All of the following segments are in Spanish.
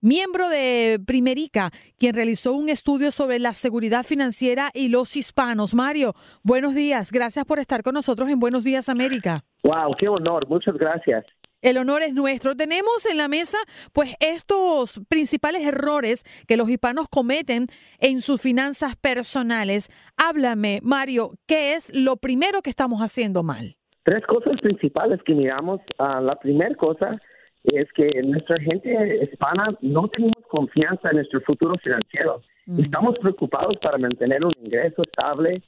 miembro de Primerica, quien realizó un estudio sobre la seguridad financiera y los hispanos. Mario, buenos días. Gracias por estar con nosotros en Buenos Días América. Wow, qué honor. Muchas gracias. El honor es nuestro. Tenemos en la mesa, pues, estos principales errores que los hispanos cometen en sus finanzas personales. Háblame, Mario, ¿qué es lo primero que estamos haciendo mal? Tres cosas principales que miramos. Ah, la primera cosa es que nuestra gente hispana no tenemos confianza en nuestro futuro financiero. Estamos preocupados para mantener un ingreso estable,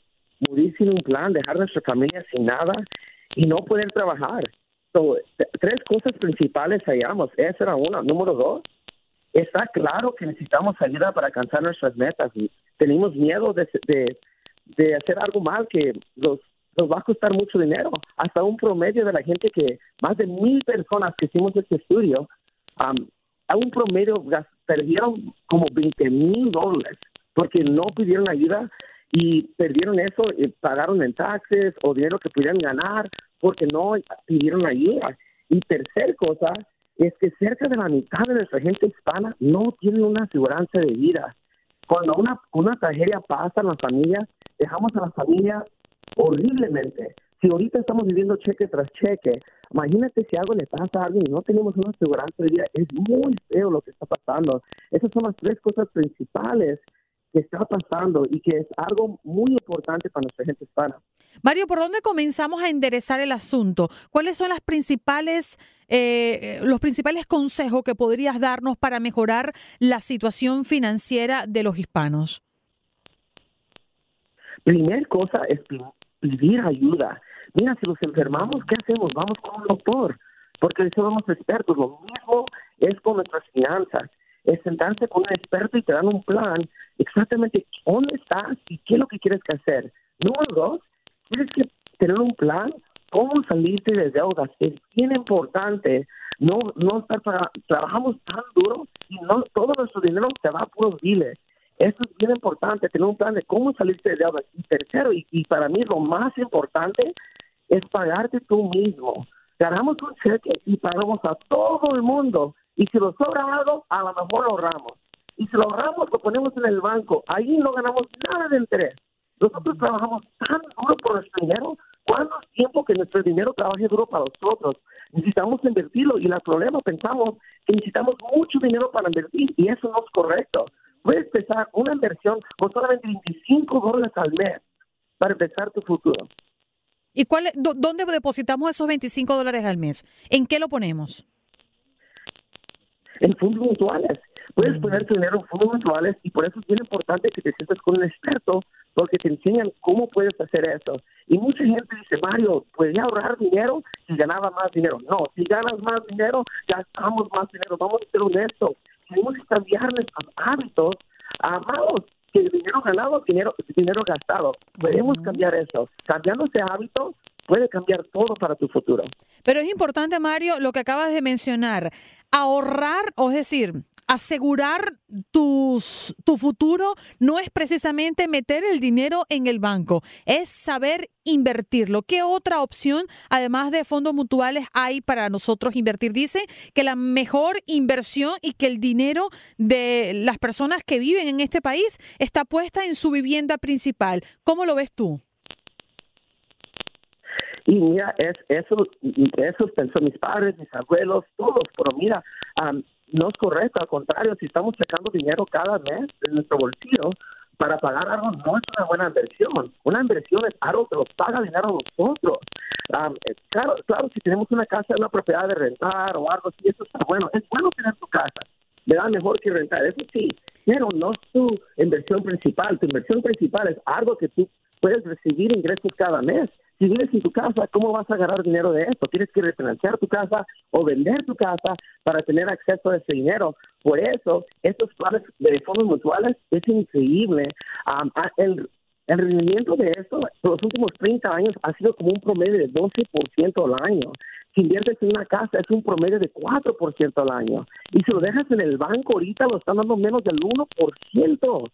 morir sin un plan, dejar nuestra familia sin nada y no poder trabajar. So, tres cosas principales hallamos. Esa era una. Número dos, está claro que necesitamos ayuda para alcanzar nuestras metas. Tenemos miedo de, de, de hacer algo mal que los, nos va a costar mucho dinero. Hasta un promedio de la gente que, más de mil personas que hicimos este estudio, um, a un promedio perdieron como 20 mil dólares porque no pidieron ayuda y perdieron eso y pagaron en taxes o dinero que pudieran ganar porque no pidieron ayuda. Y tercer cosa es que cerca de la mitad de nuestra gente hispana no tiene una aseguranza de vida. Cuando una, una tragedia pasa en la familia, dejamos a la familia horriblemente. Si ahorita estamos viviendo cheque tras cheque, imagínate si algo le pasa a alguien y no tenemos una aseguranza de vida, es muy feo lo que está pasando. Esas son las tres cosas principales que está pasando y que es algo muy importante para nuestra gente hispana. Mario, ¿por dónde comenzamos a enderezar el asunto? ¿Cuáles son las principales, eh, los principales consejos que podrías darnos para mejorar la situación financiera de los hispanos? Primer cosa es pedir ayuda. Mira, si nos enfermamos, ¿qué hacemos? Vamos con un doctor, porque somos expertos. Lo mismo es con nuestras finanzas. Es sentarse con un experto y te dan un plan exactamente dónde estás y qué es lo que quieres que hacer. Número dos, tienes que tener un plan cómo salirte de deudas. Es bien importante no no estar tra- trabajamos tan duro y no todo nuestro dinero se va a puros biles. Eso es bien importante, tener un plan de cómo salirte de deudas. Y tercero, y, y para mí lo más importante, es pagarte tú mismo. Ganamos un cheque y pagamos a todo el mundo. Y si nos sobra algo, a lo mejor lo ahorramos. Y si lo ahorramos, lo ponemos en el banco. Ahí no ganamos nada de interés. Nosotros trabajamos tan duro por nuestro dinero. ¿Cuánto tiempo que nuestro dinero trabaje duro para nosotros? Necesitamos invertirlo y el problema pensamos que necesitamos mucho dinero para invertir y eso no es correcto. Puedes empezar una inversión con solamente 25 dólares al mes para empezar tu futuro. ¿Y cuál, dónde depositamos esos 25 dólares al mes? ¿En qué lo ponemos? en fondos mutuales. Puedes poner tu dinero en fondos mutuales y por eso es bien importante que te sientas con un experto porque te enseñan cómo puedes hacer eso. Y mucha gente dice, Mario, ¿podría ahorrar dinero si ganaba más dinero? No, si ganas más dinero, gastamos más dinero. Vamos a ser honestos. Tenemos que cambiar nuestros hábitos a malos que dinero ganado, dinero, dinero gastado. Podemos cambiar eso. Cambiando ese hábito, puede cambiar todo para tu futuro. Pero es importante, Mario, lo que acabas de mencionar. Ahorrar, o es decir, asegurar tus, tu futuro no es precisamente meter el dinero en el banco, es saber invertirlo. ¿Qué otra opción, además de fondos mutuales, hay para nosotros invertir? Dice que la mejor inversión y que el dinero de las personas que viven en este país está puesta en su vivienda principal. ¿Cómo lo ves tú? Y mira, es, eso, eso pensó mis padres, mis abuelos, todos, pero mira, no es correcto, al contrario, si estamos sacando dinero cada mes de nuestro bolsillo para pagar algo, no es una buena inversión. Una inversión es algo que nos paga dinero a nosotros. Eh, claro, claro, si tenemos una casa, una propiedad de rentar o algo así, eso está bueno. Es bueno tener tu casa. Le da mejor que rentar, eso sí, pero no es tu inversión principal. Tu inversión principal es algo que tú puedes recibir ingresos cada mes si vives en tu casa, ¿cómo vas a ganar dinero de esto? Tienes que refinanciar tu casa o vender tu casa para tener acceso a ese dinero. Por eso, estos planes de fondos mutuales es increíble. el, rendimiento de esto los últimos 30 años ha sido como un promedio de 12% al año. Si inviertes en una casa es un promedio de 4% al año. Y si lo dejas en el banco ahorita lo están dando menos del 1%.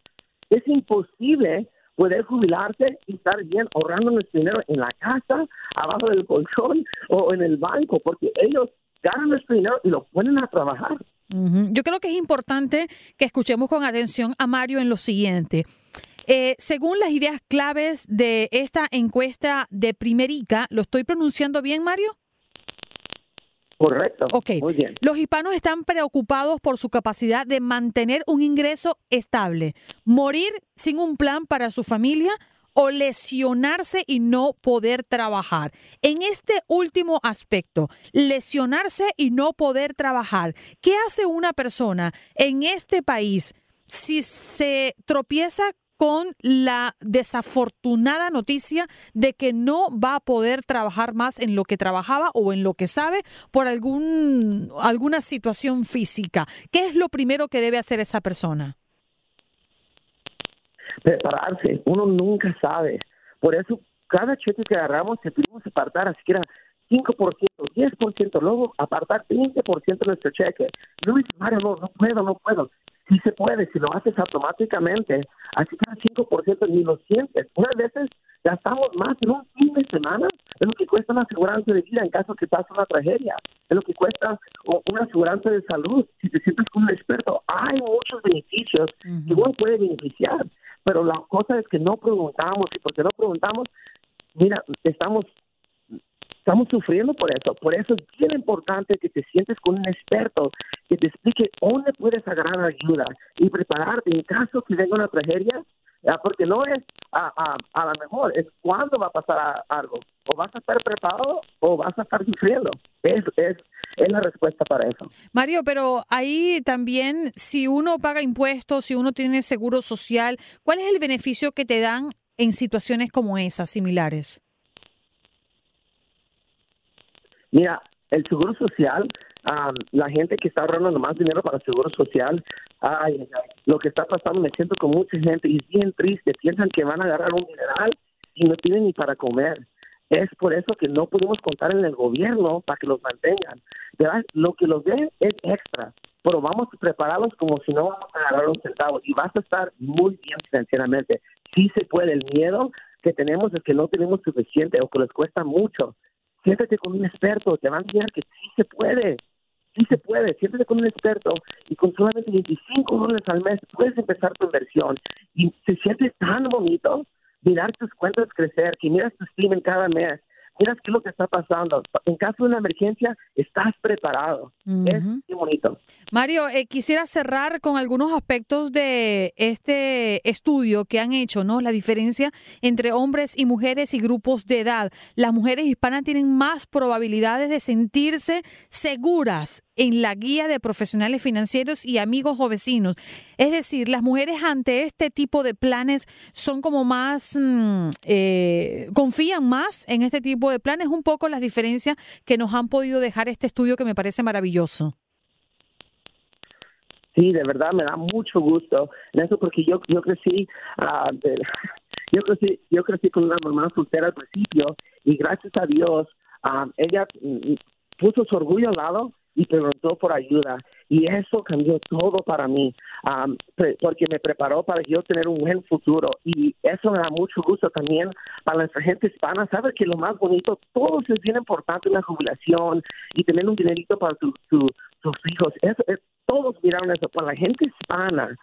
Es imposible poder jubilarse y estar bien ahorrando nuestro dinero en la casa, abajo del colchón o en el banco, porque ellos ganan nuestro dinero y lo ponen a trabajar. Yo creo que es importante que escuchemos con atención a Mario en lo siguiente. Eh, según las ideas claves de esta encuesta de Primerica, ¿lo estoy pronunciando bien, Mario? Correcto. Ok. Muy bien. Los hispanos están preocupados por su capacidad de mantener un ingreso estable, morir sin un plan para su familia o lesionarse y no poder trabajar. En este último aspecto, lesionarse y no poder trabajar, ¿qué hace una persona en este país si se tropieza con la desafortunada noticia de que no va a poder trabajar más en lo que trabajaba o en lo que sabe por algún, alguna situación física. ¿Qué es lo primero que debe hacer esa persona? Prepararse. Uno nunca sabe. Por eso, cada cheque que agarramos, te pedimos apartar, así que era 5%, 10%, luego apartar 20% de nuestro cheque. Es Mario, no, no puedo, no puedo. Sí se puede, si lo haces automáticamente, así que el 5% ni lo sientes. Unas veces gastamos más en un fin de semana es lo que cuesta una aseguranza de vida en caso que pase una tragedia, es lo que cuesta una aseguranza de salud. Si te sientes como un experto, hay muchos beneficios que uno puede beneficiar, pero la cosa es que no preguntamos y porque no preguntamos, mira, estamos Estamos sufriendo por eso. Por eso es bien importante que te sientes con un experto que te explique dónde puedes agarrar ayuda y prepararte en caso que venga una tragedia, porque no es a, a, a lo mejor, es cuándo va a pasar algo. O vas a estar preparado o vas a estar sufriendo. Es, es, es la respuesta para eso. Mario, pero ahí también, si uno paga impuestos, si uno tiene seguro social, ¿cuál es el beneficio que te dan en situaciones como esas, similares? Mira, el seguro social, la gente que está ahorrando más dinero para el seguro social, ay, lo que está pasando, me siento con mucha gente y es bien triste. Piensan que van a agarrar un mineral y no tienen ni para comer. Es por eso que no podemos contar en el gobierno para que los mantengan. Lo que los den es extra, pero vamos a prepararlos como si no vamos a agarrar un centavo y vas a estar muy bien financieramente. Sí se puede. El miedo que tenemos es que no tenemos suficiente o que les cuesta mucho siéntate con un experto, te van a enseñar que sí se puede, sí se puede, siéntate con un experto y con solamente 25 dólares al mes puedes empezar tu inversión y se siente tan bonito mirar tus cuentas crecer, que miras tu streaming cada mes, mira qué es lo que está pasando. En caso de una emergencia, estás preparado. Es muy bonito. Mario, eh, quisiera cerrar con algunos aspectos de este estudio que han hecho, ¿no? La diferencia entre hombres y mujeres y grupos de edad. Las mujeres hispanas tienen más probabilidades de sentirse seguras en la guía de profesionales financieros y amigos o vecinos. Es decir, las mujeres ante este tipo de planes son como más, mm, eh, confían más en este tipo de planes, un poco las diferencias que nos han podido dejar este estudio que me parece maravilloso. Sí, de verdad me da mucho gusto en eso porque yo yo crecí ah, yo crecí yo crecí con una mamá soltera al principio y gracias a Dios ah, ella mm, puso su orgullo al lado y preguntó por ayuda. Y eso cambió todo para mí, porque me preparó para yo tener un buen futuro. Y eso me da mucho gusto también para nuestra gente hispana. Sabes que lo más bonito, todo es bien importante, una jubilación y tener un dinerito para sus hijos. Eso, es, todos miraron eso. Para la gente hispana,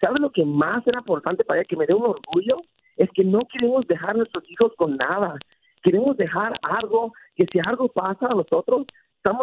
¿sabes lo que más era importante para ella, que me dé un orgullo? Es que no queremos dejar a nuestros hijos con nada. Queremos dejar algo, que si algo pasa a nosotros,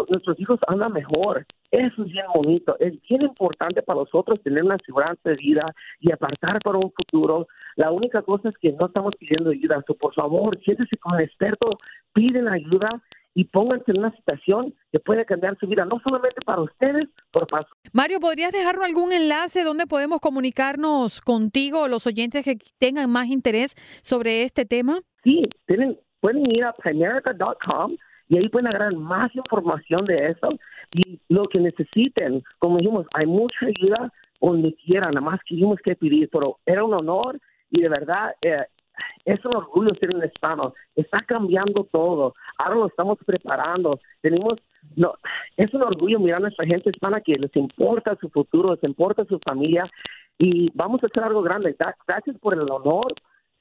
nuestros hijos andan mejor. Eso es bien bonito. Es bien importante para nosotros tener una seguridad de vida y apartar para un futuro. La única cosa es que no estamos pidiendo ayuda. por favor, siéntese con el experto, piden ayuda y pónganse en una situación que puede cambiar su vida, no solamente para ustedes, pero para Mario, ¿podrías dejarnos algún enlace donde podemos comunicarnos contigo, los oyentes que tengan más interés sobre este tema? Sí, tienen, pueden ir a primerica.com y ahí pueden agarrar más información de eso y lo que necesiten. Como dijimos, hay mucha ayuda donde quieran, nada más quisimos que pedir, pero era un honor y de verdad eh, es un orgullo ser un hispano. Está cambiando todo. Ahora lo estamos preparando. Tenemos, no, es un orgullo mirar a nuestra gente hispana que les importa su futuro, les importa su familia y vamos a hacer algo grande. Gracias por el honor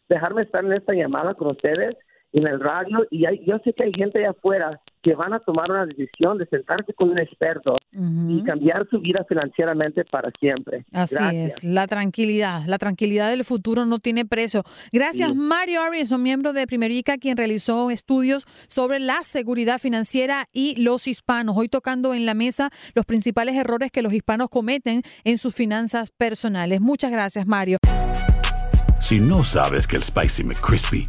dejarme estar en esta llamada con ustedes en el radio y yo sé que hay gente allá afuera que van a tomar una decisión de sentarse con un experto y cambiar su vida financieramente para siempre. Así es, la tranquilidad, la tranquilidad del futuro no tiene precio. Gracias Mario Arias, miembro de Primerica, quien realizó estudios sobre la seguridad financiera y los hispanos. Hoy tocando en la mesa los principales errores que los hispanos cometen en sus finanzas personales. Muchas gracias Mario. Si no sabes que el Spicy McCrispy